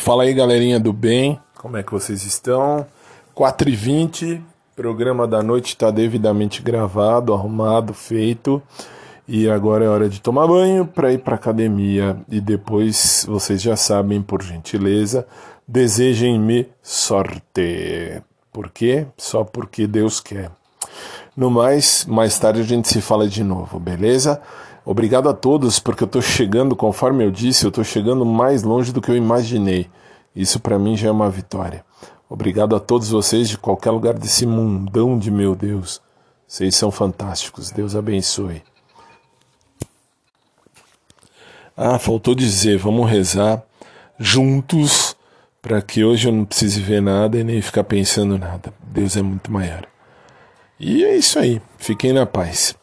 Fala aí, galerinha do bem. Como é que vocês estão? 4h20, programa da noite está devidamente gravado, arrumado, feito. E agora é hora de tomar banho para ir para academia. E depois, vocês já sabem, por gentileza, desejem-me sorte. Por quê? Só porque Deus quer. No mais, mais tarde a gente se fala de novo, beleza? Obrigado a todos, porque eu estou chegando, conforme eu disse, eu estou chegando mais longe do que eu imaginei. Isso para mim já é uma vitória. Obrigado a todos vocês de qualquer lugar desse mundão de meu Deus. Vocês são fantásticos. Deus abençoe. Ah, faltou dizer, vamos rezar juntos para que hoje eu não precise ver nada e nem ficar pensando nada. Deus é muito maior. E é isso aí. Fiquem na paz.